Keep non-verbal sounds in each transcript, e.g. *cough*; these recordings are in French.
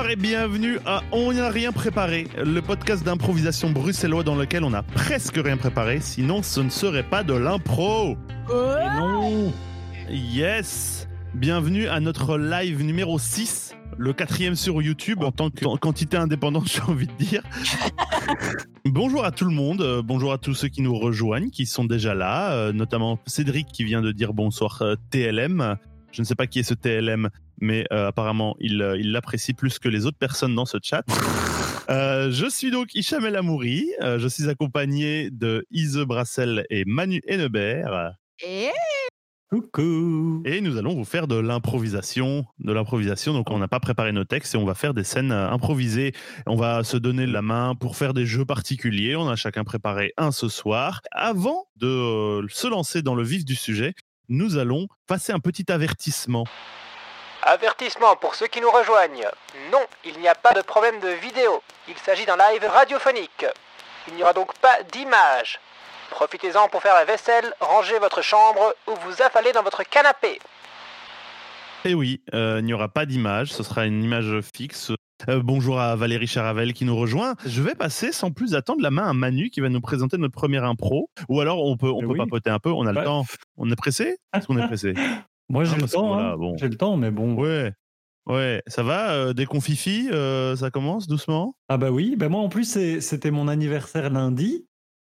Bonsoir et bienvenue à On n'a rien préparé, le podcast d'improvisation bruxellois dans lequel on a presque rien préparé, sinon ce ne serait pas de l'impro. non Yes Bienvenue à notre live numéro 6, le quatrième sur YouTube en tant que quantité indépendante, *laughs* j'ai envie de dire. *laughs* bonjour à tout le monde, euh, bonjour à tous ceux qui nous rejoignent, qui sont déjà là, euh, notamment Cédric qui vient de dire bonsoir euh, TLM. Je ne sais pas qui est ce TLM, mais euh, apparemment il euh, il l'apprécie plus que les autres personnes dans ce chat. *laughs* Euh, je suis donc Hicham El Amouri, euh, je suis accompagné de Ise Brassel et Manu Hennebert. Et Coucou Et nous allons vous faire de l'improvisation, de l'improvisation. Donc on n'a pas préparé nos textes et on va faire des scènes improvisées. On va se donner la main pour faire des jeux particuliers. On a chacun préparé un ce soir. Avant de se lancer dans le vif du sujet, nous allons passer un petit avertissement. Avertissement pour ceux qui nous rejoignent. Non, il n'y a pas de problème de vidéo. Il s'agit d'un live radiophonique. Il n'y aura donc pas d'image. Profitez-en pour faire la vaisselle, ranger votre chambre ou vous affaler dans votre canapé. Et oui, euh, il n'y aura pas d'image, ce sera une image fixe. Euh, bonjour à Valérie Charavel qui nous rejoint. Je vais passer sans plus attendre la main à Manu qui va nous présenter notre première impro. Ou alors on peut, on Eh peut oui. papoter un peu, on a le Ouais. temps. On est pressé? Est-ce qu'on est pressé? *laughs* Moi j'ai Ah, le temps, hein. bon. j'ai le temps, mais bon. Ouais. Ouais, ça va euh, Des euh, Ça commence doucement? Ah bah oui, bah moi en plus c'était mon anniversaire lundi.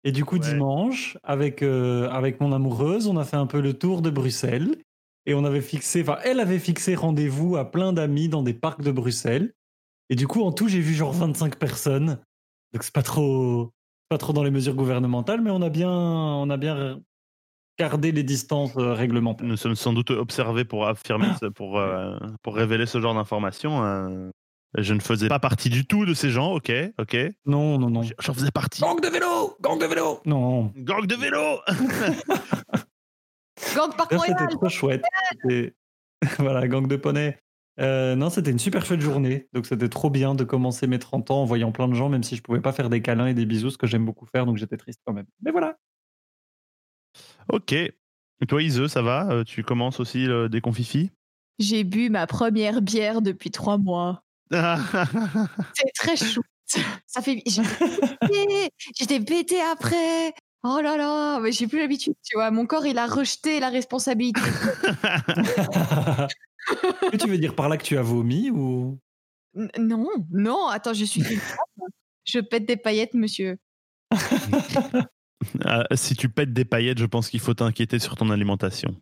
Et du coup Ouais. dimanche, avec, euh, avec mon amoureuse, on a fait un peu le tour de Bruxelles. Et on avait fixé, enfin elle avait fixé rendez-vous à plein d'amis dans des parcs de Bruxelles. Et du coup en tout j'ai vu genre 25 personnes. Donc c'est pas trop, pas trop dans les mesures gouvernementales, mais on a bien, on a bien gardé les distances euh, réglementaires. Nous sommes sans doute observés pour affirmer, ce- pour, euh, pour révéler ce genre d'informations. euh. Je ne faisais pas partie du tout de ces gens, ok, ok. Non, non, non. J'en faisais partie. Gang de vélo Gang de vélo Non. Gang de vélo *laughs* Gang Royal C'était trop chouette. *laughs* Voilà, gang de poney. Euh, non, c'était une super chouette journée. Donc, c'était trop bien de commencer mes 30 ans en voyant plein de gens, même si je pouvais pas faire des câlins et des bisous, ce que j'aime beaucoup faire. Donc, j'étais triste quand même. Mais voilà. Ok. Et toi, Ise, ça va? Euh, Tu commences aussi le déconfifi? J'ai bu ma première bière depuis trois mois. *laughs* C'est très chou. Ça fait. J'étais pété. Après. Oh là là, mais j'ai plus l'habitude, tu vois. Mon corps, il a rejeté la responsabilité. Que *laughs* tu veux dire par là que tu as vomi ou? N- non, non, attends, je suis une femme. Je pète des paillettes, monsieur. *laughs* Ah, si tu pètes des paillettes, je pense qu'il faut t'inquiéter sur ton alimentation.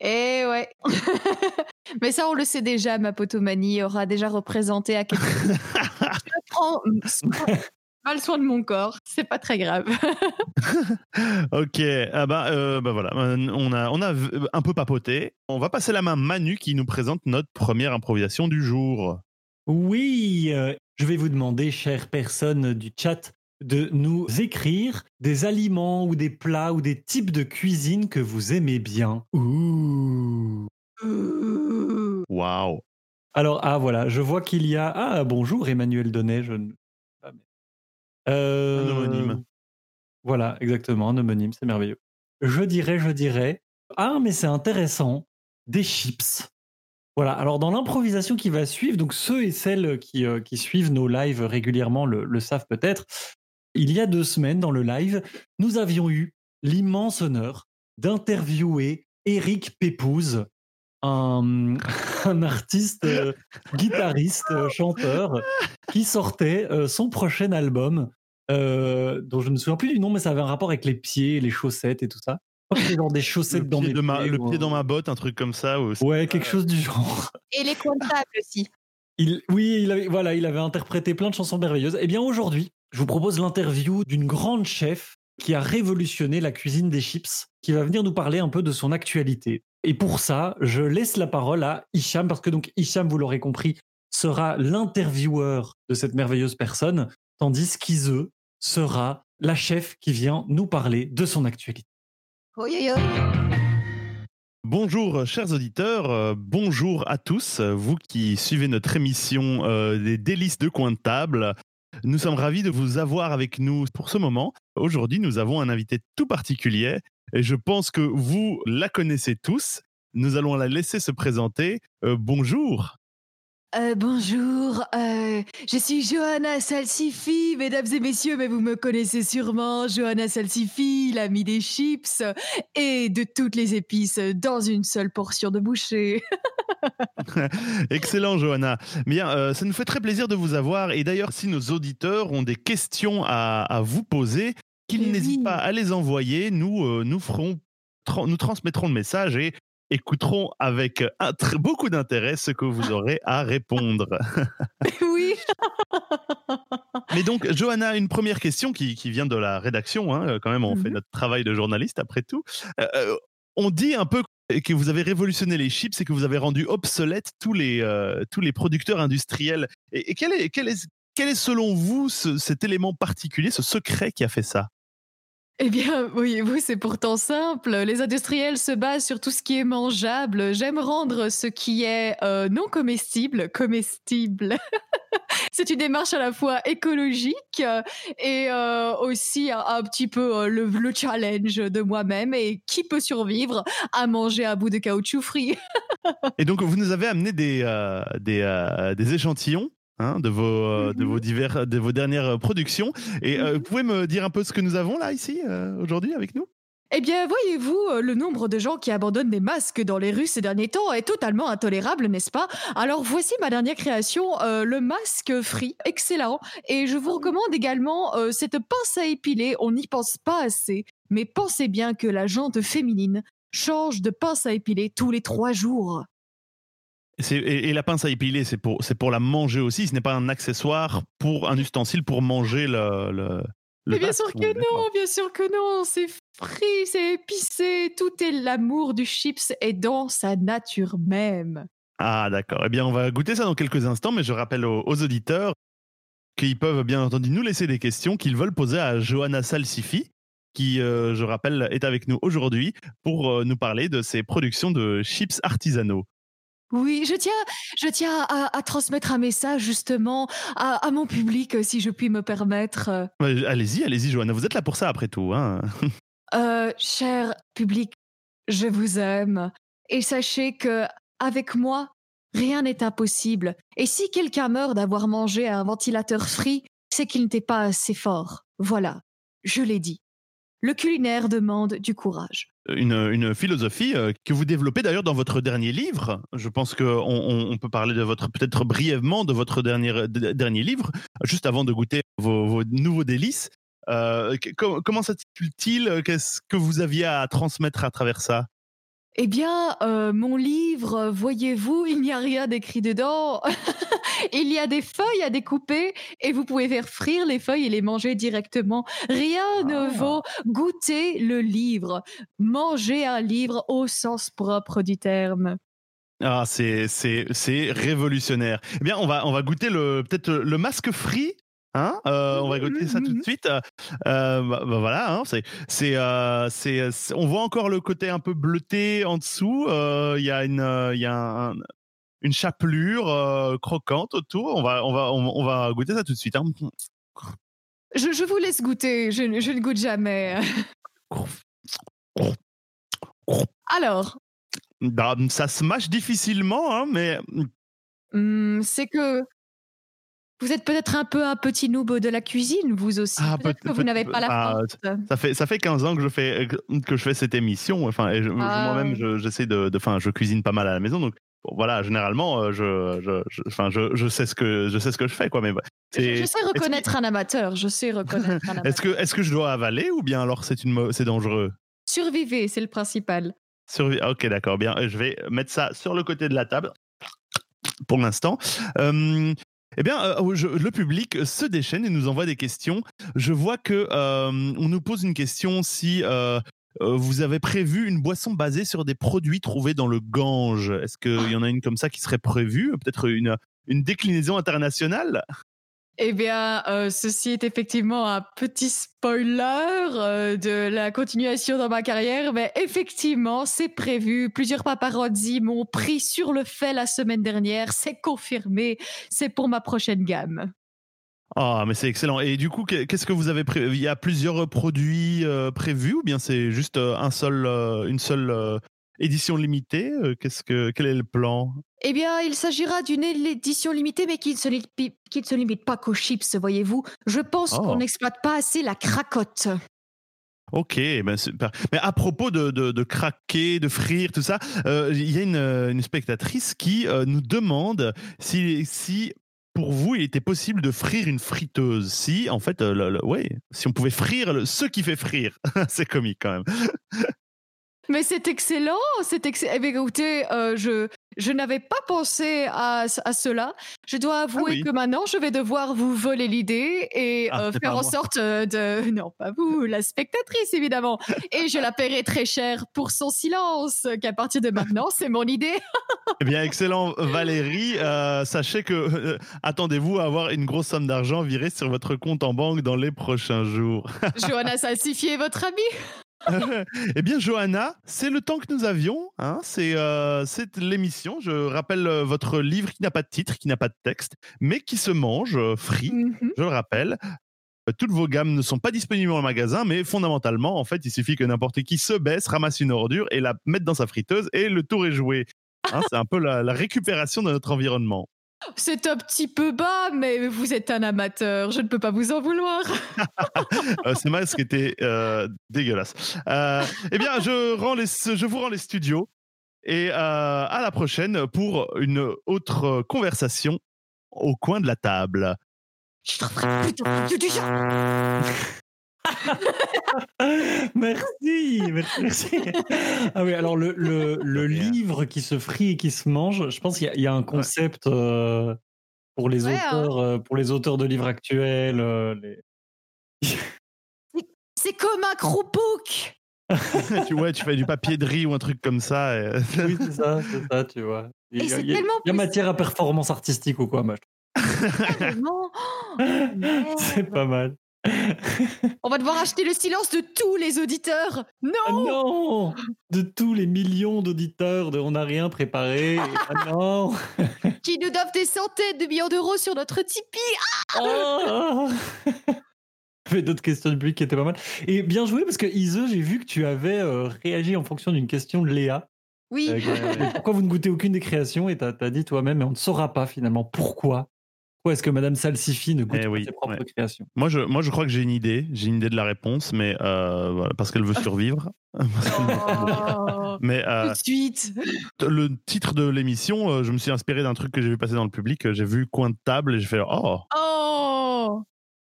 Eh ouais. *laughs* Mais ça, on le sait déjà, ma potomanie aura déjà représenté à quel point *laughs* je prends soin- mal soin de mon corps. C'est pas très grave. *laughs* ok, ah bah, euh, bah voilà, on a, on a un peu papoté. On va passer la main à Manu qui nous présente notre première improvisation du jour. Oui, euh, je vais vous demander, chères personnes du chat, de nous écrire des aliments ou des plats ou des types de cuisine que vous aimez bien. Ouh. Waouh. Alors, ah voilà, je vois qu'il y a. Ah, bonjour Emmanuel Donnet. Je... ne- ah, Euh, Un homonyme. Voilà, exactement, un homonyme, c'est merveilleux. Je dirais, je dirais. Ah, mais c'est intéressant. Des chips. Voilà, alors dans l'improvisation qui va suivre, donc ceux et celles qui, euh, qui suivent nos lives régulièrement le, le savent peut-être, il y a deux semaines dans le live, nous avions eu l'immense honneur d'interviewer Eric Pépouze, un, *laughs* un artiste, euh, guitariste, euh, chanteur, qui sortait euh, son prochain album, euh, dont je ne me souviens plus du nom, mais ça avait un rapport avec les pieds, les chaussettes et tout ça. Je crois que c'était genre des *laughs* Le chaussettes dans pied, mes de ma, pieds le ou pied dans ma botte, un truc comme ça. ou- Ouais, quelque chose du genre. Et les comptables aussi. Il, oui, il avait, voilà, il avait interprété plein de chansons merveilleuses. Eh bien, aujourd'hui, je vous propose l'interview d'une grande chef qui a révolutionné la cuisine des chips, qui va venir nous parler un peu de son actualité. Et pour ça, je laisse la parole à Hicham, parce que donc Hicham, vous l'aurez compris, sera l'intervieweur de cette merveilleuse personne, tandis qu'Ise sera la chef qui vient nous parler de son actualité. Bonjour, chers auditeurs, euh, bonjour à tous, vous qui suivez notre émission euh, des délices de coin de table. Nous sommes ravis de vous avoir avec nous pour ce moment. Aujourd'hui, nous avons un invité tout particulier et je pense que vous la connaissez tous. Nous allons la laisser se présenter. Euh, bonjour. Euh, bonjour, euh, je suis Johanna Salsifi, mesdames et messieurs, mais vous me connaissez sûrement, Johanna Salsifi, l'amie des chips et de toutes les épices dans une seule portion de bouchée. *laughs* Excellent, Johanna. Bien, euh, ça nous fait très plaisir de vous avoir. Et d'ailleurs, si nos auditeurs ont des questions à, vous poser, qu'ils n'hésitent pas à les envoyer. Nous, nous ferons, nous transmettrons le message et écouteront avec beaucoup d'intérêt ce que vous aurez à répondre. *laughs* oui. *laughs* Mais donc, Johanna, une première question qui, vient de la rédaction. Hein, quand même, on fait mmh notre travail de journaliste après tout. Euh, euh, on dit un peu que vous avez révolutionné les chips et que vous avez rendu obsolètes tous les, euh, tous les producteurs industriels. Et, quel, est, quel, est, quel est selon vous cet élément particulier, ce secret qui a fait ça? Eh bien, voyez-vous, c'est pourtant simple. Les industriels se basent sur tout ce qui est mangeable. J'aime rendre ce qui est euh, non comestible comestible. *laughs* c'est une démarche à la fois écologique euh, et euh, aussi un, petit peu le, challenge de moi-même et qui peut survivre à manger à bout de caoutchouc frit. *laughs* et donc, vous nous avez amené des échantillons Hein, de, vos, euh, de, vos *laughs* divers, de vos dernières euh, productions. Et euh, vous pouvez me dire un peu ce que nous avons là, ici, aujourd'hui, avec nous? Eh bien, voyez-vous, le nombre de gens qui abandonnent des masques dans les rues ces derniers temps est totalement intolérable, n'est-ce pas? Alors voici ma dernière création, le masque free, excellent. Et je vous recommande également cette pince à épiler, on n'y pense pas assez, mais pensez bien que la jante féminine change de pince à épiler tous les trois jours. Et, la pince à épiler, c'est pour, pour la manger aussi. Ce n'est pas un accessoire pour un ustensile pour manger le. le, Mais bien sûr que non, bien sûr que non. C'est frit, c'est épicé. Tout est l'amour du chips et dans sa nature même. Ah d'accord. Eh bien, on va goûter ça dans quelques instants, mais je rappelle aux, auditeurs qu'ils peuvent bien entendu nous laisser des questions qu'ils veulent poser à Johanna Salsifi, qui, euh, je rappelle, est avec nous aujourd'hui pour euh, nous parler de ses productions de chips artisanaux. Oui, je tiens, je tiens à, transmettre un message justement à, mon public, euh, si je puis me permettre. allez-y, allez-y, Johanna, vous êtes là pour ça après tout. Hein *laughs* euh, cher public, je vous aime et sachez que avec moi, rien n'est impossible. Et si quelqu'un meurt d'avoir mangé un ventilateur frit, c'est qu'il n'était pas assez fort. Voilà, je l'ai dit. Le culinaire demande du courage. Une, philosophie euh, que vous développez d'ailleurs dans votre dernier livre. Je pense qu'on on, peut parler de votre, peut-être brièvement de votre dernier, dernier livre, juste avant de goûter vos, nouveaux délices. Euh, comment s'intitule-t-il Qu'est-ce que vous aviez à transmettre à travers ça? Eh bien, euh, mon livre, voyez-vous, il n'y a rien d'écrit dedans. *laughs* il y a des feuilles à découper et vous pouvez faire frire les feuilles et les manger directement. Rien ne ah. vaut goûter le livre, manger un livre au sens propre du terme. Ah, c'est c'est révolutionnaire. Eh bien, on va on va goûter le peut-être le masque frit Hein euh, on va goûter ça tout de suite. Euh, bah, bah, voilà, hein, c'est, c'est, euh, c'est, on voit encore le côté un peu bleuté en dessous. Il y a une, il y a une chapelure croquante autour. On va, on va, on, va goûter ça tout de suite. Hein. Je, je, vous laisse goûter. Je, je ne goûte jamais. Alors? Bah, ça se mâche difficilement, hein, mais. Mmh, c'est que vous êtes peut-être un peu un petit noob de la cuisine, vous aussi. Ah, peut-être que vous n'avez pas la ah, Ça fait ça fait 15 ans que je fais que je fais cette émission. Enfin, et ah. moi-même, j'essaie de, enfin, je cuisine pas mal à la maison, donc voilà, généralement, euh, je, je, enfin, je, je, sais ce que je sais ce que je fais, quoi. Mais je, sais reconnaître un amateur. Je sais reconnaître un amateur. *laughs* est-ce que est-ce que je dois avaler ou bien alors c'est une c'est dangereux? Survivez, c'est le principal. Survi ok, d'accord. Bien, je vais mettre ça sur le côté de la table pour l'instant. Euh, eh bien, euh, le public se déchaîne et nous envoie des questions. Je vois que euh, on nous pose une question si euh, vous avez prévu une boisson basée sur des produits trouvés dans le Gange. Est-ce qu'il y en a une comme ça qui serait prévue? Peut-être une, une déclinaison internationale? Eh bien, euh, ceci est effectivement un petit spoiler euh, de la continuation dans ma carrière, mais effectivement, c'est prévu. Plusieurs paparazzi m'ont pris sur le fait la semaine dernière. C'est confirmé. C'est pour ma prochaine gamme. Ah, mais c'est excellent. Et du coup, qu'est-ce que vous avez prévu Il y a plusieurs produits euh, prévus ou bien c'est juste un seul, une seule édition limitée Qu'est-ce que quel est le plan? Eh bien, il s'agira d'une édition limitée, mais qui ne se, qui ne se limite pas qu'aux chips, voyez-vous. Je pense qu'on Oh. n'exploite pas assez la cracotte. Ok, ben. Mais à propos de, de, de craquer, de frire, tout ça, euh, il y a une, euh, une spectatrice qui euh, nous demande si, si pour vous il était possible de frire une friteuse. Si, en fait, euh, le- le- ouais, si on pouvait frire le- ce qui fait frire. *laughs* C'est comique quand même. *laughs* Mais c'est excellent, c'est excellent. Eh bien, écoutez, euh, je, je n'avais pas pensé à, à cela. Je dois avouer Ah oui. que maintenant, je vais devoir vous voler l'idée et Ah, euh, faire en moi. sorte euh, de... *laughs* Non, pas vous, la spectatrice, évidemment. Et je la paierai très cher pour son silence, qu'à partir de maintenant, c'est mon idée. *laughs* Eh bien, excellent, Valérie. Euh, sachez que euh, attendez-vous à avoir une grosse somme d'argent virée sur votre compte en banque dans les prochains jours. *laughs* Johanna Salsifier, votre ami *laughs* eh bien, Johanna, c'est le temps que nous avions. Hein, c'est euh, c'est l'émission. Je rappelle euh, votre livre qui n'a pas de titre, qui n'a pas de texte, mais qui se mange euh, free. Mhm. Je le rappelle. Euh, Toutes vos gammes ne sont pas disponibles en magasin, mais fondamentalement, en fait, il suffit que n'importe qui se baisse, ramasse une ordure et la mette dans sa friteuse et le tour est joué. Hein, c'est un peu la, la récupération de notre environnement. C'est un petit peu bas, mais vous êtes un amateur, je ne peux pas vous en vouloir. Ce masque était euh, dégueulasse. Euh, eh bien, je, rends les, je vous rends les studios et euh, à la prochaine pour une autre conversation au coin de la table. Je t'en ferai putain, Dieu du genre. *laughs* *laughs* merci, merci, merci. Ah oui, alors le, le, le Rien. livre qui se frit et qui se mange, je pense qu'il y a- il y, a un concept euh, pour, les Ouais, hein. auteurs, euh, pour les auteurs de livres actuels. euh, les- C'est comme un croupouk. *laughs* tu, ouais, tu fais du papier de riz ou un truc comme ça. et- *laughs* Oui, c'est ça, c'est ça, tu vois. Il y a, il y a- tellement il y a plus- matière à performance artistique ou quoi, moi. Carrément. Oh, C'est pas mal. On va devoir acheter le silence de tous les auditeurs. Non Ah non De tous les millions d'auditeurs de On n'a rien préparé. Ah non *laughs* Qui nous doivent des centaines de millions d'euros sur notre Tipeee. Oh J'avais d'autres questions du public qui étaient pas mal. Et bien joué parce que Ise, j'ai vu que tu avais euh, réagi en fonction d'une question de Léa. Oui. Euh, qui- pourquoi vous ne goûtez aucune des créations? Et t'as as dit toi-même, mais on ne saura pas finalement pourquoi. Pourquoi est-ce que Madame Salsifi ne goûte Eh pas oui, ses propres ouais. créations? Moi, je, moi, je crois que j'ai une idée. J'ai une idée de la réponse, mais euh, voilà, parce qu'elle veut survivre. *laughs* Pas mourir. Oh, mais euh, tout de suite. le titre de l'émission, euh, je me suis inspiré d'un truc que j'ai vu passer dans le public. J'ai vu coin de table et j'ai fait Oh Oh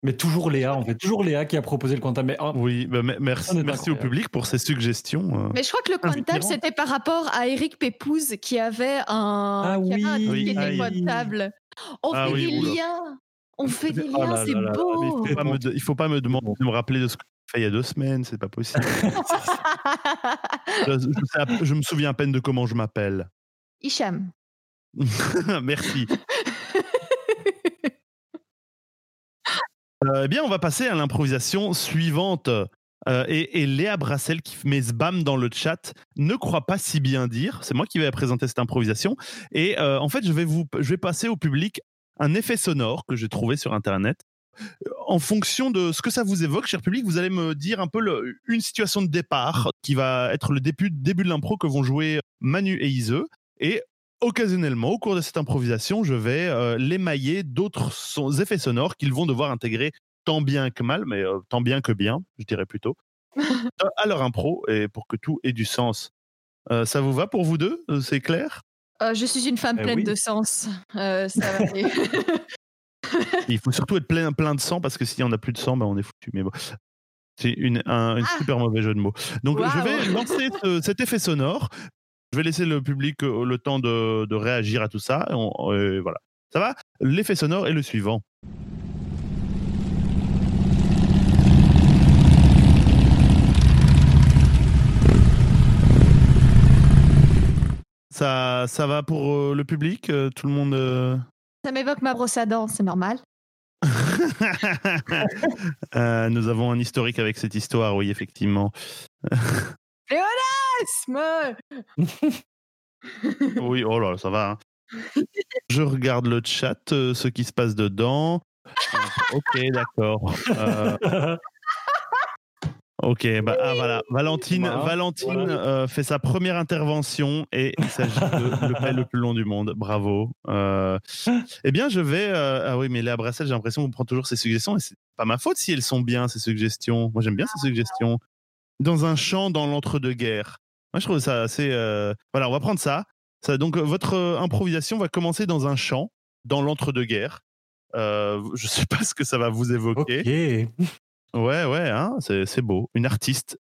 Mais toujours Léa, en fait. Toujours Léa qui a proposé le quantum. Mais oh, oui, bah, me- merci, au public pour ces suggestions. euh. Mais je crois que le coin de table, Inspirant. c'était par rapport à Eric Pépouze qui avait un, Ah qui avait un oui, ah. On Ah fait oui, des oula. liens. On fait des Oh liens, c'est beau. il faut pas me de- il faut pas me demander de me rappeler de ce que j'ai fait il y a deux semaines, c'est pas possible. *laughs* je, je sais à- je me souviens à peine de comment je m'appelle. Hicham. *laughs* Merci. Euh, eh bien, on va passer à l'improvisation suivante. Euh, et, Léa Brassel qui met Sbam dans le chat ne croit pas si bien dire. C'est moi qui vais présenter cette improvisation. Et euh, en fait, je vais, passer au public un effet sonore que j'ai trouvé sur Internet. En fonction de ce que ça vous évoque, cher public, vous allez me dire un peu une situation de départ qui va être le début, début de l'impro que vont jouer Manu et Ise. Et occasionnellement, au cours de cette improvisation, je vais euh, l'émailler d'autres son- effets sonores qu'ils vont devoir intégrer tant bien que mal, mais euh, tant bien que bien, je dirais plutôt, *laughs* euh, à leur impro et pour que tout ait du sens. Euh, ça vous va pour vous deux C'est clair? Euh, je suis une femme Eh pleine oui. de sens. Euh, ça va aller. *laughs* Il faut surtout être plein, plein de sang parce que s'il n'y en a plus de sang, ben on est foutu. Mais bon, c'est une, un une Ah. super mauvais jeu de mots. Donc je vais lancer ce- cet effet sonore. Je vais laisser le public euh, le temps de, de réagir à tout ça. Et on- voilà. Ça va? L'effet sonore est le suivant. Ça, ça va pour euh, le public? Euh, Tout le monde euh, ça m'évoque ma brosse à dents, c'est normal. *laughs* Nous avons un historique avec cette histoire, oui, effectivement. *laughs* Oui, oh là, ça va. hein. Je regarde le chat, euh, ce qui se passe dedans. Ah, ok, d'accord. Euh, Ok, bah ah, voilà. Valentine, Voilà, Valentine voilà. euh, fait sa première intervention et il s'agit de le fait le plus long du monde. Bravo. Euh, eh bien, je vais. euh, ah oui, mais Léa Brassel, j'ai l'impression qu'on prend toujours ses suggestions et c'est pas ma faute si elles sont bien, ces suggestions. Moi, j'aime bien ces suggestions. Dans un champ dans l'entre-deux-guerres. Moi, je trouve ça assez. euh, Voilà, on va prendre ça. ça donc, euh, votre euh, improvisation va commencer dans un champ dans l'entre-deux-guerres. Euh, *laughs* je sais pas ce que ça va vous évoquer. Ok. Ouais, ouais, hein, c'est c'est beau. Une artiste.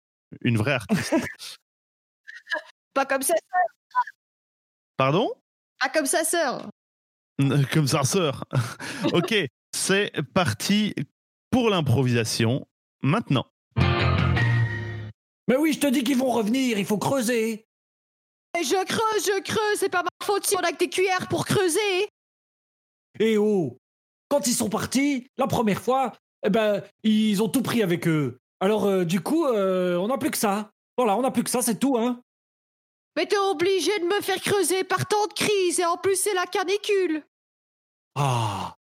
Une vraie artiste. *laughs* Pas comme sa Pardon? Pas comme sa sœur. Comme sa sœur. *laughs* ok, c'est parti pour l'improvisation. Maintenant. Mais oui, je te dis qu'ils vont revenir, il faut creuser. Et je creuse, je creuse, c'est pas ma faute si on a que des cuillères pour creuser. Et oh Quand ils sont partis, la première fois, eh ben, ils ont tout pris avec eux. Alors, euh, du coup, euh, on n'a plus que ça. Voilà, on n'a plus que ça, c'est tout, hein. Mais t'es obligé de me faire creuser par tant de crises et en plus c'est la canicule. Ah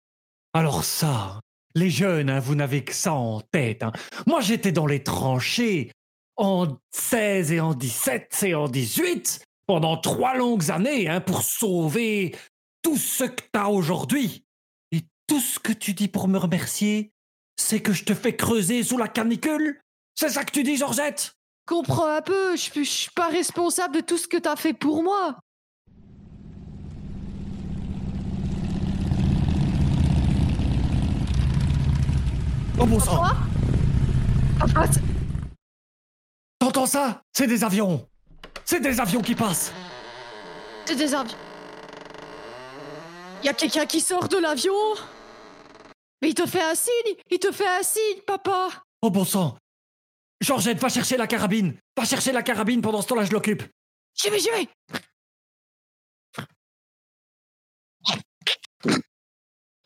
Alors ça, les jeunes, hein, vous n'avez que ça en tête. hein. Moi, j'étais dans les tranchées en 16 et en 17 et en 18 pendant trois longues années hein, pour sauver tout ce que t'as aujourd'hui. Et tout ce que tu dis pour me remercier, c'est que je te fais creuser sous la canicule. C'est ça que tu dis, Georgette? Comprends un peu, je suis- je suis pas responsable de tout ce que t'as fait pour moi. Oh bon sang. c'est- T'entends ça? C'est des avions C'est des avions qui passent c'est des avions. Y a quelqu'un qui sort de l'avion? Mais il te fait un signe, il te fait un signe, papa. Oh bon sang Georgette, va chercher la carabine Va chercher la carabine, pendant ce temps-là, je l'occupe J'y vais, j'y vais.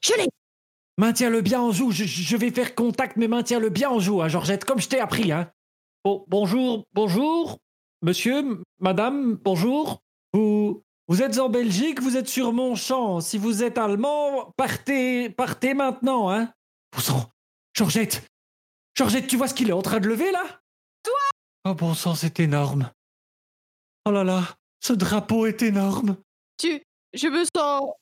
Je l'ai. Maintiens-le bien en joue, je, je vais faire contact, mais maintiens-le bien en joue, hein, Georgette, comme je t'ai appris, hein. Bon, bonjour, bonjour, monsieur, madame, bonjour. Vous, vous êtes en Belgique, vous êtes sur mon champ. Si vous êtes allemand, partez, partez maintenant, hein. Bon sang, Georgette, Georgette, tu vois ce qu'il est en train de lever, là? Toi? Oh bon sang, c'est énorme. Oh là là, ce drapeau est énorme. Tu, je me sens.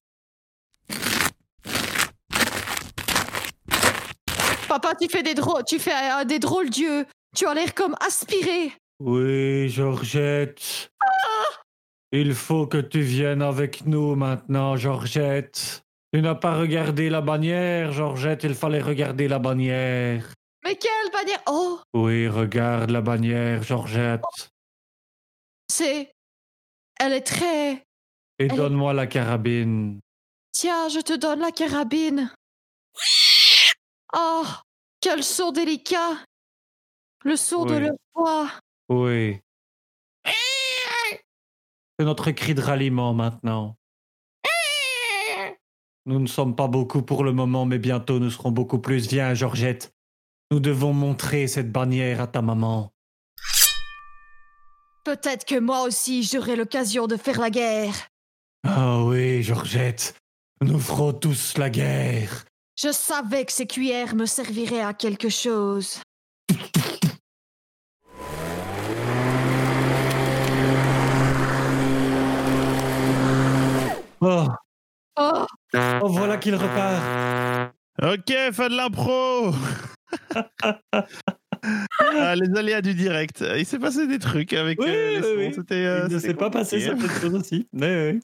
Papa, tu fais des drôles, tu fais euh, des drôles d'yeux. Tu as l'air comme aspiré. Oui, Georgette. Il faut que tu viennes avec nous maintenant, Georgette. Tu n'as pas regardé la bannière, Georgette, il fallait regarder la bannière. Mais quelle bannière? Oh, Oui, regarde la bannière, Georgette. c'est. Elle est très. Et Elle- donne-moi la carabine. Tiens, je te donne la carabine. Oh, quel son délicat. Le son de leur voix. Oui. C'est notre cri de ralliement maintenant. Nous ne sommes pas beaucoup pour le moment, mais bientôt nous serons beaucoup plus. Viens, Georgette. Nous devons montrer cette bannière à ta maman. Peut-être que moi aussi j'aurai l'occasion de faire la guerre. Ah oui, Georgette. Nous ferons tous la guerre. Je savais que ces cuillères me serviraient à quelque chose. Oh, Oh, oh, voilà qu'il repart. Ok, fin de l'impro *laughs* Ah, Les aléas du direct. Il s'est passé des trucs avec Oui, euh, les oui, sons. oui. Euh, Il ne s'est pas passé certaines choses aussi. Ouais.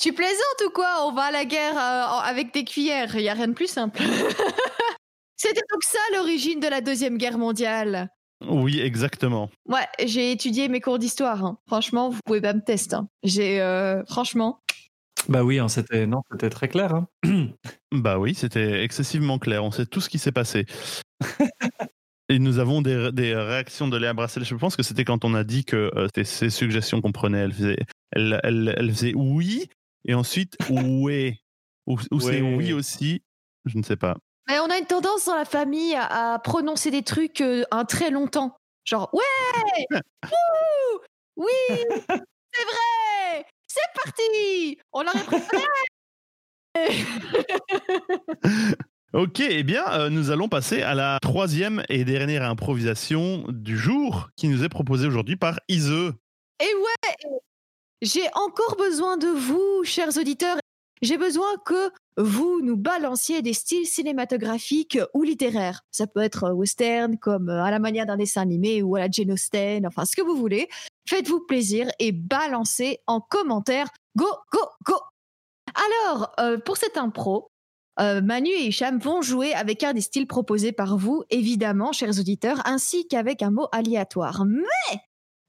tu plaisantes ou quoi? On va à la guerre euh, avec des cuillères. Il y a rien de plus simple. *laughs* C'était donc ça l'origine de la deuxième guerre mondiale? Oui, exactement. Ouais, j'ai étudié mes cours d'histoire. hein. Franchement, vous pouvez pas me tester. hein. J'ai euh, franchement. Bah oui, hein, c'était non, c'était très clair. hein. *clears throat* Bah oui, c'était excessivement clair. On sait tout ce qui s'est passé. Et nous avons des, des réactions de Léa Brassel. Je pense que c'était quand on a dit que euh, c'était ses suggestions qu'on prenait. Elle faisait, elle, elle, elle faisait oui et ensuite *laughs* ouais. Ou, ou c'est oui aussi. Je ne sais pas. Mais on a une tendance dans la famille à, à prononcer des trucs euh, un très longtemps. Genre ouais, *laughs* Wouh oui, c'est vrai, c'est parti. On l'aurait préféré. *laughs* Ok, eh bien, euh, nous allons passer à la troisième et dernière improvisation du jour qui nous est proposée aujourd'hui par Ise. Et ouais, j'ai encore besoin de vous, chers auditeurs. J'ai besoin que vous nous balanciez des styles cinématographiques ou littéraires. Ça peut être euh, western, comme euh, à la manière d'un dessin animé ou à la Jane Austen, enfin ce que vous voulez. Faites-vous plaisir et balancez en commentaire. Go, go, go Alors, pour cette impro, euh, Manu et Hicham vont jouer avec un des styles proposés par vous, évidemment, chers auditeurs, ainsi qu'avec un mot aléatoire. Mais,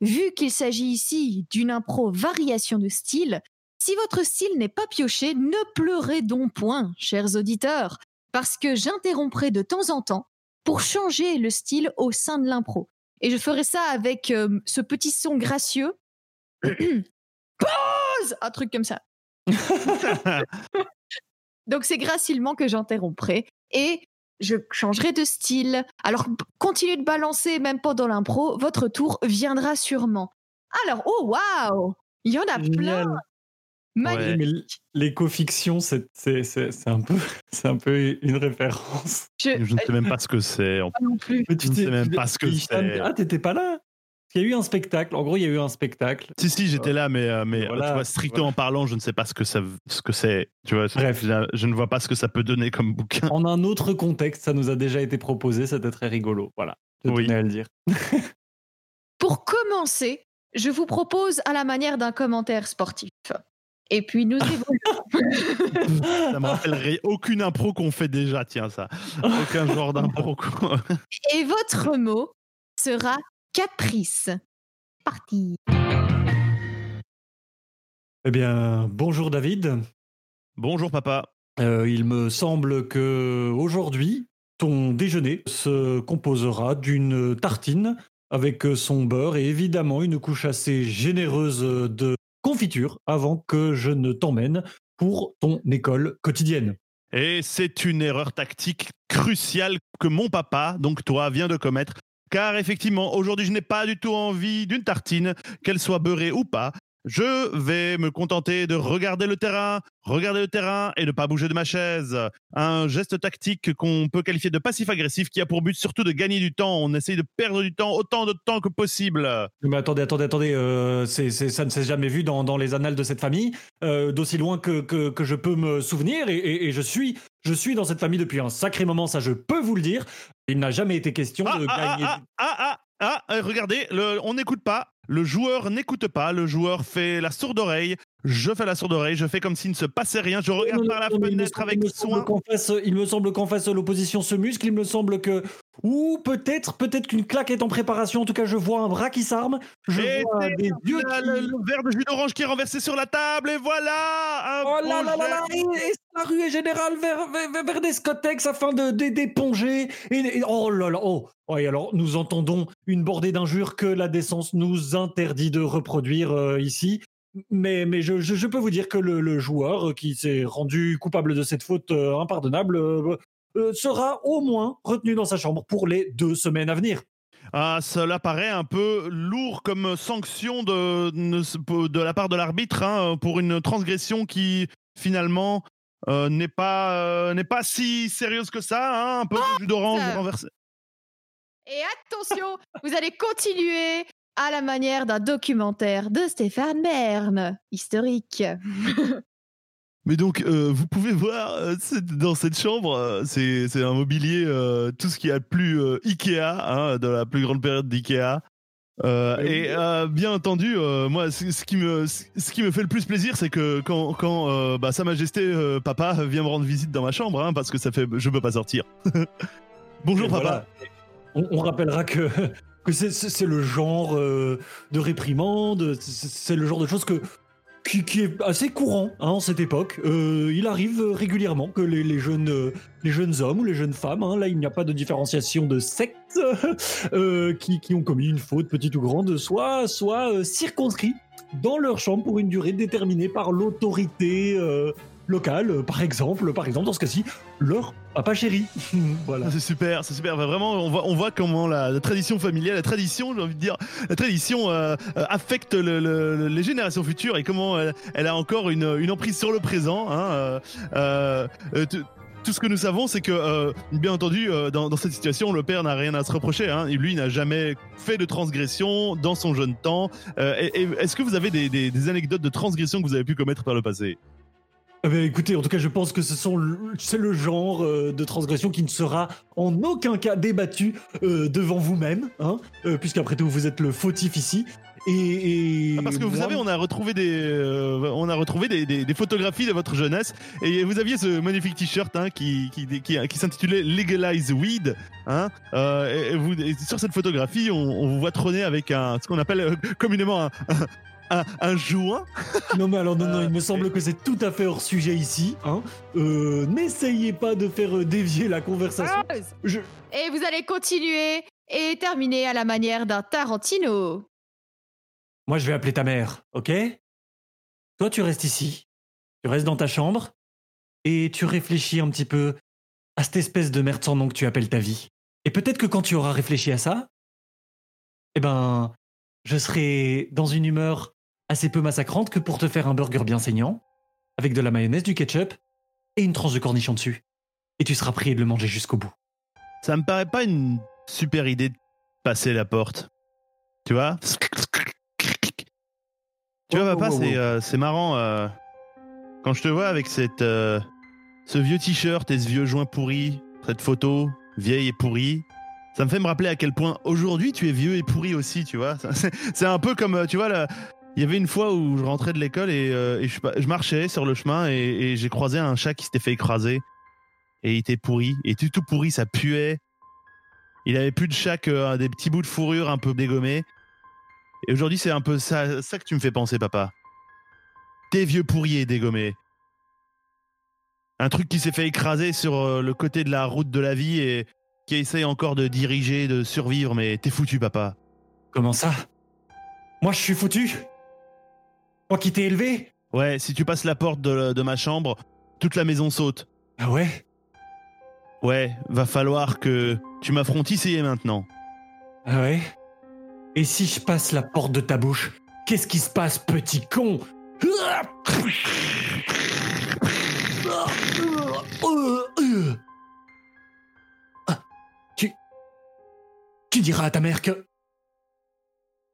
vu qu'il s'agit ici d'une impro variation de style, si votre style n'est pas pioché, ne pleurez donc point, chers auditeurs, parce que j'interromprai de temps en temps pour changer le style au sein de l'impro. Et je ferai ça avec euh, ce petit son gracieux. *coughs* Pause Un truc comme ça. *laughs* Donc c'est gracilement que j'interromprai et je changerai de style. Alors continuez de balancer même pendant l'impro, votre tour viendra sûrement. Alors, oh waouh Il y en a plein Ouais. Mais l'éco-fiction, c'est un, peu, *laughs* un peu une référence. Je, ne sais même pas ce que c'est. *laughs* non plus. je ne sais même pas ce que c'est. Ah, t'étais pas là? Il y a eu un spectacle. En gros, il y a eu un spectacle. Si, si, j'étais là, mais, euh, mais tu vois, strictement parlant, je ne sais pas ce que ça, ce que c'est. Tu vois, Bref, je, ne vois pas ce que ça peut donner comme bouquin. En un autre contexte, ça nous a déjà été proposé. C'était très rigolo. Voilà. Je tenais à le dire. Pour commencer, je vous propose à la manière d'un commentaire sportif. Et puis nous *laughs* évoluons. ça me rappellerait aucune impro qu'on fait déjà, tiens ça. Aucun genre d'impro. Et votre mot sera Caprice. Parti. Eh bien, bonjour David. Bonjour papa. Euh, il me semble que aujourd'hui, ton déjeuner se composera d'une tartine avec son beurre et évidemment une couche assez généreuse de confiture avant que je ne t'emmène pour ton école quotidienne. Et c'est une erreur tactique cruciale que mon papa, donc toi, vient de commettre car effectivement, aujourd'hui, je n'ai pas du tout envie d'une tartine, qu'elle soit beurrée ou pas. Je vais me contenter de regarder le terrain, regarder le terrain et ne pas bouger de ma chaise. Un geste tactique qu'on peut qualifier de passif-agressif qui a pour but surtout de gagner du temps. On essaye de perdre du temps, autant de temps que possible. Mais attendez, attendez, attendez, euh, ça ne s'est jamais vu dans, les annales de cette famille, euh, d'aussi loin que, que, je peux me souvenir, et, je, suis, je suis dans cette famille depuis un sacré moment, ça je peux vous le dire. Il n'a jamais été question ah, de ah, gagner. Ah, ah, ah, ah regardez, on n'écoute pas. Le joueur n'écoute pas, le joueur fait la sourde oreille. Je fais la sourde oreille, je fais comme s'il ne se passait rien. Je regarde par la fenêtre avec soin. il me semble qu'en face, l'opposition se muscle. Il me semble que. Ou peut-être, peut-être qu'une claque est en préparation. En tout cas, je vois un bras qui s'arme. Je vois des yeux. Le, verre de jus d'orange qui est renversé sur la table. Et voilà Oh là là là là Et, la rue est générale vers, vers, vers des scotex afin d'éponger. Et, oh là là Oh et alors, nous entendons une bordée d'injures que la décence nous interdit de reproduire euh, ici. Mais, mais je, je, peux vous dire que le, joueur qui s'est rendu coupable de cette faute euh, impardonnable euh, sera au moins retenu dans sa chambre pour les deux semaines à venir. Ah, cela paraît un peu lourd comme sanction de, de la part de l'arbitre hein, pour une transgression qui finalement n'est pas n'est pas si sérieuse que ça, hein, un peu de jus d'orange renversé. Et attention, vous allez continuer à la manière d'un documentaire de Stéphane Bern, historique. *laughs* Mais donc, euh, vous pouvez voir euh, dans cette chambre, euh, c'est un mobilier, tout ce qui a plus Ikea, hein, de la plus grande période d'Ikea. et bien entendu, moi, ce qui, me, ce qui me fait le plus plaisir, c'est que quand, quand bah, Sa Majesté Papa vient me rendre visite dans ma chambre, hein, parce que ça fait, je peux pas sortir. *laughs* Bonjour, papa. On, rappellera que, que c'est le genre euh, de réprimande, c'est le genre de choses que, qui, est assez courant hein, en cette époque. Euh, il arrive régulièrement que les, jeunes, euh, les jeunes hommes ou les jeunes femmes, hein, là il n'y a pas de différenciation de sexe, *laughs* qui, qui, ont commis une faute petite ou grande, soient, soient circonscrits dans leur chambre pour une durée déterminée par l'autorité local, euh, par exemple, par exemple dans ce cas-ci, leur papa chéri. *laughs* voilà. C'est super, c'est super. Vraiment, on voit, on voit comment la, tradition familiale, la tradition, j'ai envie de dire, la tradition euh, euh, affecte les générations futures et comment elle, a encore une, emprise sur le présent. Hein, tout ce que nous savons, c'est que, bien entendu, dans, cette situation, le père n'a rien à se reprocher. Hein. Lui n'a jamais fait de transgression dans son jeune temps. Est-ce que vous avez des, des- des anecdotes de transgression que vous avez pu commettre par le passé? Eh ben, écoutez, en tout cas, je pense que ce sont le- c'est le genre euh, de transgression qui ne sera en aucun cas débattu euh, devant vous-même, hein, euh, puisqu'après tout, vous êtes le fautif ici. Et, et Ah, Parce que vous moi, savez, on a retrouvé des, on a retrouvé des, des- des photographies de votre jeunesse et vous aviez ce magnifique t-shirt hein, qui, qui, qui, qui s'intitulait Legalize Weed. Hein, et- et vous, et sur cette photographie, on, on vous voit trôner avec un, ce qu'on appelle communément un, un, un joint. Non mais alors non, non, Euh, il me semble que c'est tout à fait hors sujet ici. Hein. Euh, N'essayez pas de faire euh, dévier la conversation. Je... Et vous allez continuer et terminer à la manière d'un Tarantino. Moi, je vais appeler ta mère, ok? Toi, tu restes ici. Tu restes dans ta chambre et tu réfléchis un petit peu à cette espèce de merde sans nom que tu appelles ta vie. Et peut-être que quand tu auras réfléchi à ça, eh ben, je serai dans une humeur assez peu massacrante que pour te faire un burger bien saignant, avec de la mayonnaise, du ketchup et une tranche de cornichon dessus. Et tu seras prié de le manger jusqu'au bout. Ça me paraît pas une super idée de passer la porte. Tu vois? Tu vois, Oh, papa, oh, oh, c'est oh. euh, c'est marrant. euh, quand je te vois avec cette, euh, ce vieux t-shirt et ce vieux joint pourri, cette photo vieille et pourrie, ça me fait me rappeler à quel point aujourd'hui tu es vieux et pourri aussi, tu vois. *laughs* C'est un peu comme, tu vois, là, il y avait une fois où je rentrais de l'école et, euh, je, marchais sur le chemin et, j'ai croisé un chat qui s'était fait écraser. Et il était pourri. Et tout, tout pourri, ça puait. Il avait plus de chat que euh, des petits bouts de fourrure un peu dégommés. Et aujourd'hui, c'est un peu ça, que tu me fais penser, papa. T'es vieux pourri et dégommé. Un truc qui s'est fait écraser sur euh, le côté de la route de la vie et qui essaye encore de diriger, de survivre, mais t'es foutu, papa. Comment ça? Moi, je suis foutu Moi qui t'ai élevé Ouais, si tu passes la porte de, de ma chambre, toute la maison saute. Ah ouais Ouais, va falloir que tu m'affrontes ici et maintenant. Ah ouais Et si je passe la porte de ta bouche, qu'est-ce qui se passe, petit con Ah, Tu. Tu diras à ta mère que.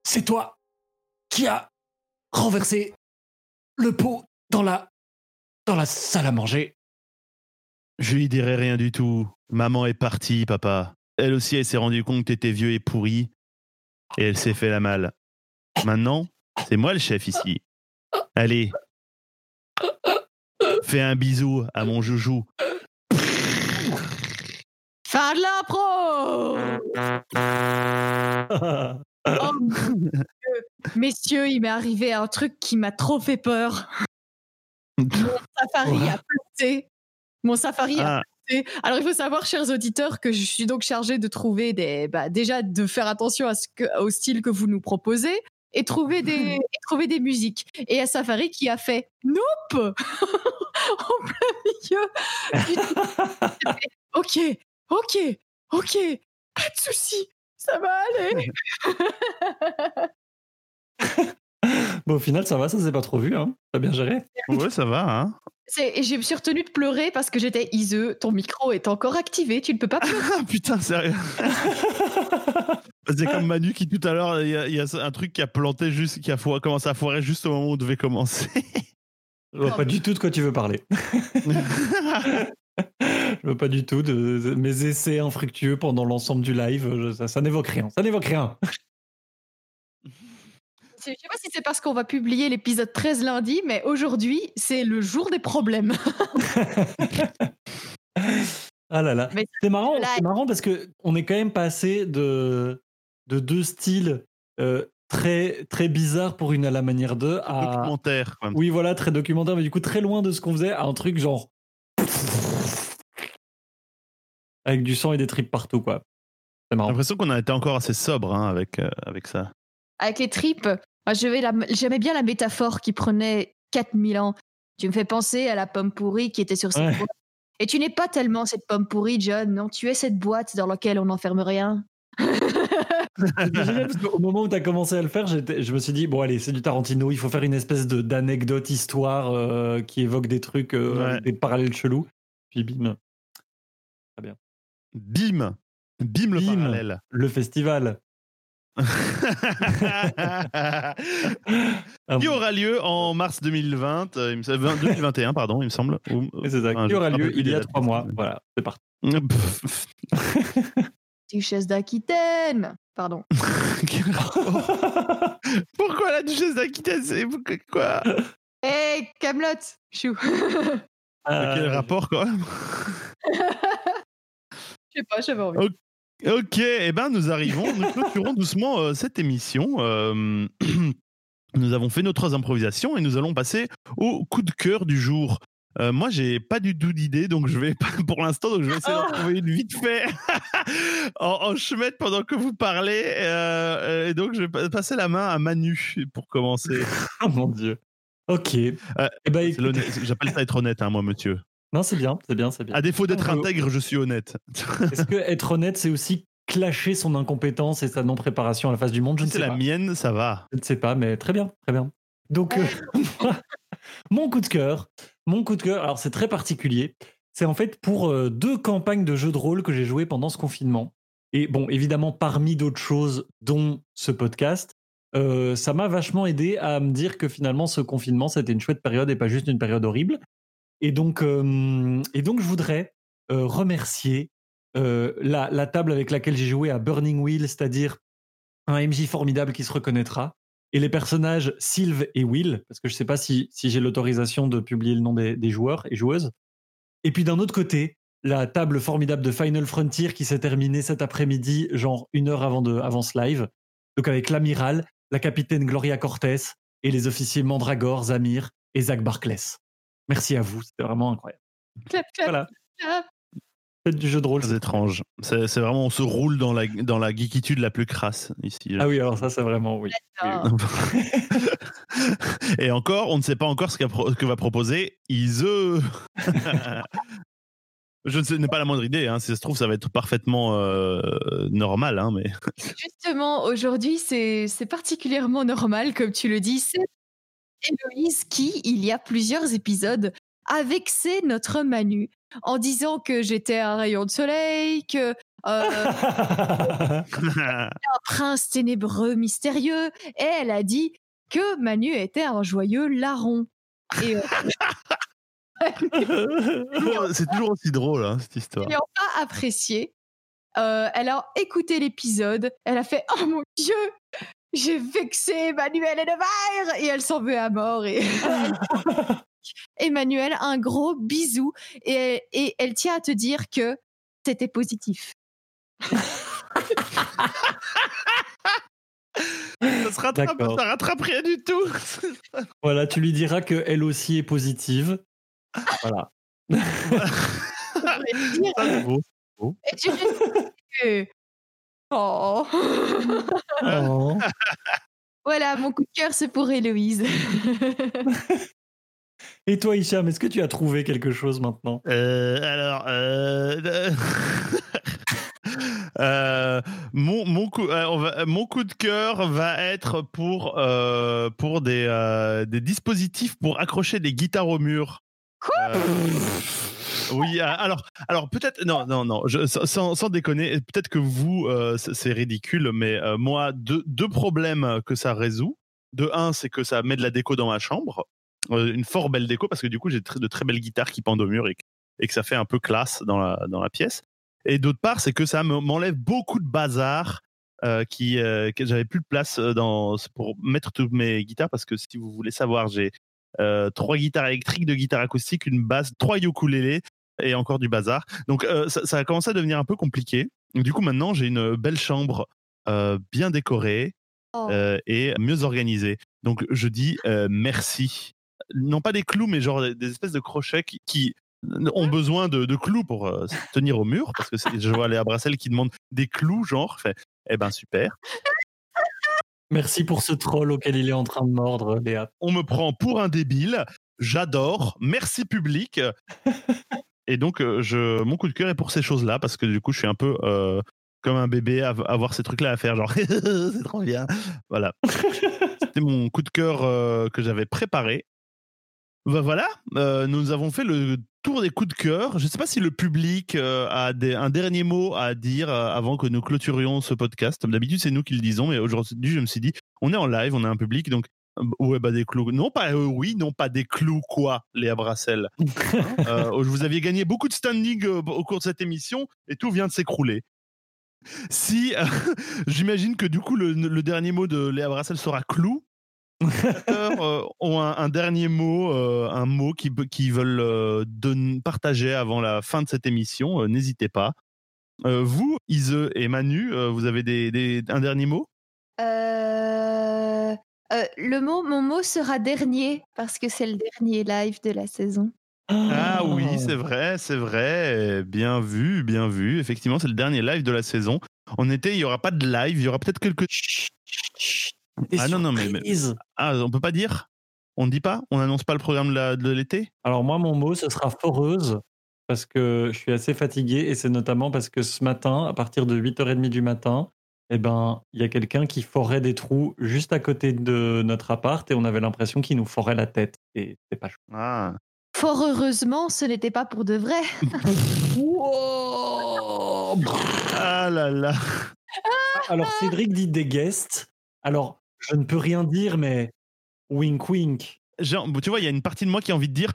C'est toi qui as renversé le pot dans la. dans la salle à manger. Je lui dirai rien du tout. Maman est partie, papa. Elle aussi, elle s'est rendue compte que t'étais vieux et pourri. Et elle s'est fait la malle. Maintenant, c'est moi le chef ici. Allez. Fais un bisou à mon joujou. Fin de l'impro *laughs* Oh. Messieurs, il m'est arrivé un truc qui m'a trop fait peur. *laughs* Mon safari Ouais. a planté. Mon safari a Ah, planté. Alors, il faut savoir, chers auditeurs, que je suis donc chargée de trouver des. Bah, déjà, de faire attention à ce que, au style que vous nous proposez et trouver des, *laughs* et trouver des musiques. Et à Safari qui a fait Nope *laughs* En plein milieu. ok, ok, ok, pas de souci, ça va aller. Bon, au final, ça va, ça s'est pas trop vu, hein. T'as bien géré. ouais, ça va, hein. C'est- Et je me suis retenue de pleurer parce que j'étais Iseux, ton micro est encore activé, tu ne peux pas pleurer. Ah *laughs* putain, sérieux. C'est comme Manu qui tout à l'heure, il y, a- il y a un truc qui a planté juste, qui a commencé à foirer juste au moment où on devait commencer. *laughs* Je vois pas du tout de quoi tu veux parler. *laughs* Je veux pas du tout de, de mes essais infructueux pendant l'ensemble du live. je- ça ça n'évoque rien. Ça n'évoque rien. Je sais pas si c'est parce qu'on va publier l'épisode 13 lundi, mais aujourd'hui, c'est le jour des problèmes. *laughs* Ah là là. C'est marrant, c'est marrant parce que on est quand même passé de, de deux styles euh, très, très bizarres pour une à la manière d'eux à. Documentaire. quoi. Oui, voilà, très documentaire, mais du coup très loin de ce qu'on faisait à un truc genre. Avec du sang et des tripes partout, quoi. C'est J'ai l'impression qu'on a été encore assez sobre hein, avec, euh, avec ça. Avec les tripes, moi, je vais la- j'aimais bien la métaphore qui prenait 4000 ans. Tu me fais penser à la pomme pourrie qui était sur cette Ouais. boîte. Et tu n'es pas tellement cette pomme pourrie, John, non, tu es cette boîte dans laquelle on n'enferme rien. *laughs* C'était génial parce qu'au moment où tu as commencé à le faire, j'étais- je me suis dit, bon, allez, c'est du Tarantino, il faut faire une espèce de- d'anecdote, histoire euh, qui évoque des trucs, euh, Ouais. des parallèles chelous. Puis bim. très bien. Bim. Bim le Bim. parallèle. Le festival. *laughs* Ah qui aura lieu en mars 2020, euh, il me semble- 2021, pardon, il me semble. Ou- *laughs* c'est ça. enfin, Qui aura lieu il y a trois mois. Voilà, c'est parti. *laughs* Duchesse d'Aquitaine. Pardon. Pourquoi la duchesse d'Aquitaine c'est- Quoi? Hé, Camelot. Chou. Ah, Quel rapport quand même? Je sais pas, j'avais envie. Ok, eh ben nous arrivons, nous clôturons doucement euh, cette émission. Euh, *clears throat* nous avons fait nos trois improvisations et nous allons passer au coup de cœur du jour. Euh, moi, j'ai pas du tout d'idée, donc je vais pas pour l'instant, donc je vais essayer d'en Oh. trouver une vite fait *laughs* en, en chemette pendant que vous parlez. et donc, je vais pa- passer la main à Manu pour commencer. *laughs* Oh mon dieu. Ok. Eh ben, écoute- J'appelle ça être honnête, hein, moi, monsieur. Non, c'est bien, c'est bien, c'est bien. À défaut d'être intègre, je suis honnête. *laughs* Est-ce que être honnête, c'est aussi clasher son incompétence et sa non-préparation à la face du monde? Je ne Si sais la pas. mienne, ça va. Je ne sais pas, mais très bien, très bien. Donc, euh, *laughs* mon coup de cœur, mon coup de cœur, alors c'est très particulier. C'est en fait pour euh, deux campagnes de jeux de rôle que j'ai jouées pendant ce confinement. Et bon, évidemment, parmi d'autres choses, dont ce podcast, euh, ça m'a vachement aidé à me dire que finalement, ce confinement, c'était une chouette période et pas juste une période horrible. Et donc, euh, et donc je voudrais euh, remercier euh, la, table avec laquelle j'ai joué à Burning Wheel, c'est-à-dire un MJ formidable qui se reconnaîtra, et les personnages Sylve et Will, parce que je ne sais pas si, j'ai l'autorisation de publier le nom des, joueurs et joueuses. Et puis d'un autre côté, la table formidable de Final Frontier qui s'est terminée cet après-midi, genre une heure avant, de, avant ce live. Donc avec l'amiral, la capitaine Gloria Cortés et les officiers Mandragore, Zamir et Zach Barclès. Merci à vous, c'était vraiment incroyable. Clap, clap, Voilà, clap. faites du jeu de rôle. Très étrange. C'est c'est vraiment, on se roule dans la, dans la geekitude la plus crasse ici. Ah oui, alors ça, c'est vraiment oui. *laughs* Et encore, on ne sait pas encore ce, que va proposer Ise. *laughs* Je ne sais, n'ai pas la moindre idée. Hein. Si ça se trouve, ça va être parfaitement euh, normal. Hein, mais... Justement, aujourd'hui, c'est c'est particulièrement normal, comme tu le dis. C'est Héloïse qui, il y a plusieurs épisodes, a vexé notre Manu en disant que j'étais un rayon de soleil, que *laughs* euh, un prince ténébreux mystérieux, et elle a dit que Manu était un joyeux larron. Et euh, *laughs* C'est toujours aussi drôle, hein, cette histoire. n'ayant pas apprécié, euh, elle a écouté l'épisode, elle a fait Oh mon Dieu, j'ai vexé Emmanuel et Nevers Et elle s'en veut à mort. Et *laughs* Emmanuel, un gros bisou. Et, et elle tient à te dire que c'était positif. *laughs* Ça, se rattrape, ça rattrape rien du tout. *laughs* Voilà, tu lui diras qu'elle aussi est positive. Voilà. Ça, c'est beau. Et tu lui dis que- Oh. Oh. *laughs* Voilà, mon coup de cœur, c'est pour Héloïse. *laughs* Et toi, Hicham, est-ce que tu as trouvé quelque chose maintenant? Euh, alors, euh, *laughs* euh, mon, mon, coup, euh, on va- mon coup de cœur va être pour, euh, pour des, euh, des dispositifs pour accrocher des guitares au mur. Quoi? Oui, euh, alors, alors peut-être, non, non, non, je, sans, sans déconner, peut-être que vous, euh, c'est ridicule, mais euh, moi, deux, deux problèmes que ça résout. De un, c'est que ça met de la déco dans ma chambre, Euh, une fort belle déco, parce que du coup, j'ai de très belles guitares qui pendent au mur et, que- ça fait un peu classe dans la, dans la pièce. Et d'autre part, c'est que ça me- m'enlève beaucoup de bazar. euh, qui euh, que j'avais plus de place euh, dans pour mettre toutes mes guitares parce que si vous voulez savoir j'ai euh, trois guitares électriques deux guitares acoustiques une basse trois ukulélés et encore du bazar. Donc euh, ça, ça a commencé à devenir un peu compliqué. Du coup maintenant j'ai une belle chambre euh, bien décorée Oh. euh, et mieux organisée. Donc je dis euh, merci. Non pas des clous mais genre des, espèces de crochets qui, qui ont besoin de, de clous pour euh, se tenir au mur parce que je vois Léa Brassel qui demande des clous genre fait eh ben super. Merci pour ce troll auquel il est en train de mordre, Léa. on me prend pour un débile. J'adore. Merci public *laughs* et donc euh, je mon coup de cœur est pour ces choses là parce que du coup je suis un peu euh, comme un bébé à avoir ces trucs là à faire genre *laughs* c'est trop bien voilà c'était mon coup de cœur euh, que j'avais préparé Bah voilà, nous avons fait le tour des coups de cœur. Je ne sais pas si le public a un dernier mot à dire avant que nous clôturions ce podcast. D'habitude, c'est nous qui le disons, mais aujourd'hui, je me suis dit, on est en live, on a un public, donc ouais, bah des clous. Non pas oui, non pas des clous quoi, Léa Brassel. *laughs* vous aviez gagné beaucoup de standing au cours de cette émission et tout vient de s'écrouler. Si *laughs* j'imagine que du coup le, dernier mot de Léa Brassel sera clou, *laughs* euh, ont un, dernier mot, euh, un mot qu'ils qui veulent euh, partager avant la fin de cette émission, n'hésitez pas. vous, Ise et Manu, vous avez des, un dernier mot? Le mot, mon mot sera dernier parce que c'est le dernier live de la saison. Ah oui, c'est vrai, c'est vrai. Bien vu, bien vu. Effectivement, c'est le dernier live de la saison. En été, il n'y aura pas de live, il y aura peut-être quelques. ah non, non, mais, Ah, on peut pas dire? On ne dit pas? On n'annonce pas le programme de l'été? Alors, moi, mon mot, ce sera foreuse parce que je suis assez fatigué et c'est notamment parce que ce matin, à partir de 8h30 du matin, eh ben, il y a quelqu'un qui forait des trous juste à côté de notre appart et on avait l'impression qu'il nous forait la tête et c'est pas chaud. Ah. Fort heureusement, ce n'était pas pour de vrai. *laughs* ah là là. Alors Cédric dit des guests. Alors, je ne peux rien dire, mais wink wink. Genre, tu vois, il y a une partie de moi qui a envie de dire.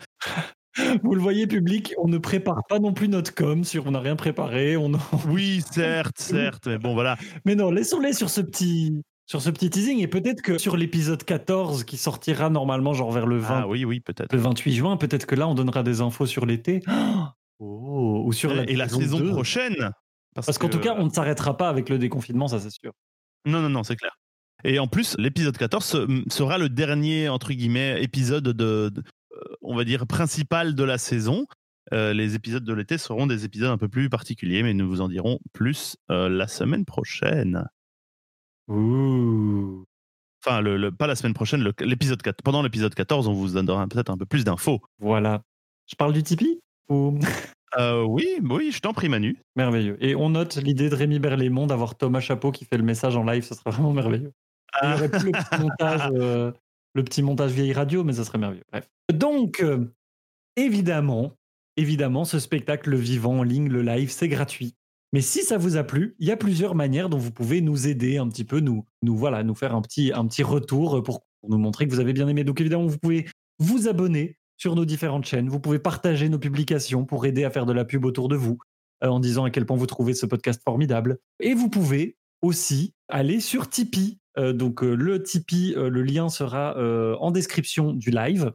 *laughs* Vous le voyez, public, on ne prépare pas non plus notre com sur on n'a rien préparé. On... *laughs* oui, certes, certes, mais bon, voilà. Mais non, laissons-les sur ce petit, sur ce petit teasing et peut-être que sur l'épisode 14 qui sortira normalement genre vers le 20 ah, oui oui peut-être. le 28 juin peut-être que là on donnera des infos sur l'été. *gasps* Oh, ou sur la et la saison prochaine parce, qu'en tout cas on ne s'arrêtera pas avec le déconfinement ça c'est sûr. Non non non c'est clair. Et en plus l'épisode 14 sera le dernier entre guillemets épisode de, euh, on va dire principal de la saison euh, les épisodes de l'été seront des épisodes un peu plus particuliers mais nous vous en dirons plus euh, la semaine prochaine Ouh. Enfin, le, pas la semaine prochaine, l'épisode 4. Pendant l'épisode 14, on vous donnera peut-être un peu plus d'infos. Voilà. Je parle du Tipeee *laughs* euh, Oui, oui, je t'en prie, Manu. Merveilleux. Et on note l'idée de Rémi Berlémont d'avoir Thomas Chapeau qui fait le message en live. Ce serait vraiment merveilleux. Il y aurait plus le petit montage, *laughs* le petit montage vieille radio, mais ça serait merveilleux. Bref. Donc, euh, évidemment, évidemment, ce spectacle vivant en ligne, le live, c'est gratuit. Mais si ça vous a plu, il y a plusieurs manières dont vous pouvez nous aider un petit peu, nous, nous voilà, nous faire un petit, un petit retour pour, nous montrer que vous avez bien aimé. Donc évidemment, vous pouvez vous abonner sur nos différentes chaînes. Vous pouvez partager nos publications pour aider à faire de la pub autour de vous, euh, en disant à quel point vous trouvez ce podcast formidable. Et vous pouvez aussi aller sur Tipeee. Euh, donc euh, le Tipeee, le lien sera en description du live.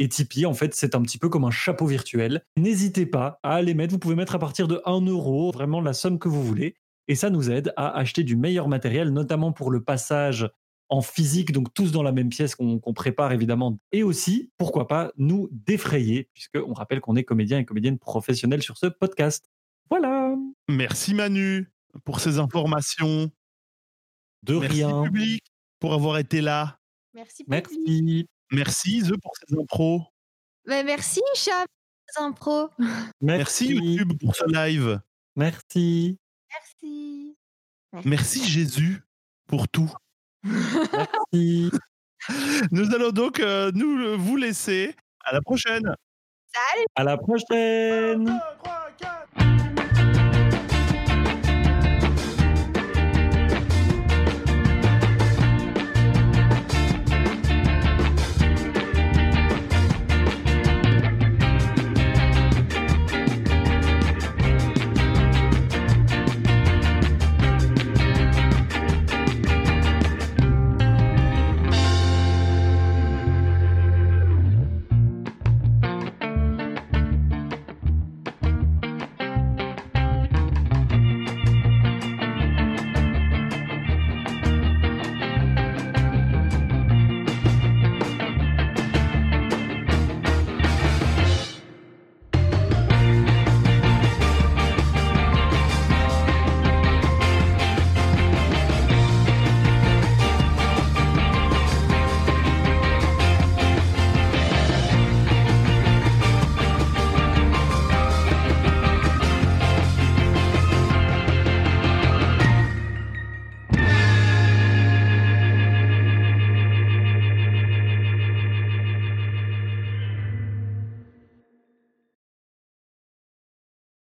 Et Tipeee, en fait, c'est un petit peu comme un chapeau virtuel. N'hésitez pas à les mettre. Vous pouvez mettre à partir de 1 euro, vraiment la somme que vous voulez. Et ça nous aide à acheter du meilleur matériel, notamment pour le passage en physique, donc tous dans la même pièce qu'on prépare évidemment. Et aussi, pourquoi pas, nous défrayer, puisqu'on rappelle qu'on est comédien et comédienne professionnels sur ce podcast. Voilà. Merci Manu pour ces informations. De rien. Merci public pour avoir été là. Merci. Merci. Merci The pour ces impros. Mais merci Chab pour ces impros. *laughs* Merci. YouTube pour ce live. Merci. Merci. Merci, Jésus pour tout. Merci. *laughs* Nous allons donc euh, nous vous laisser. À la prochaine. Salut. À la prochaine. 1, 2, 3,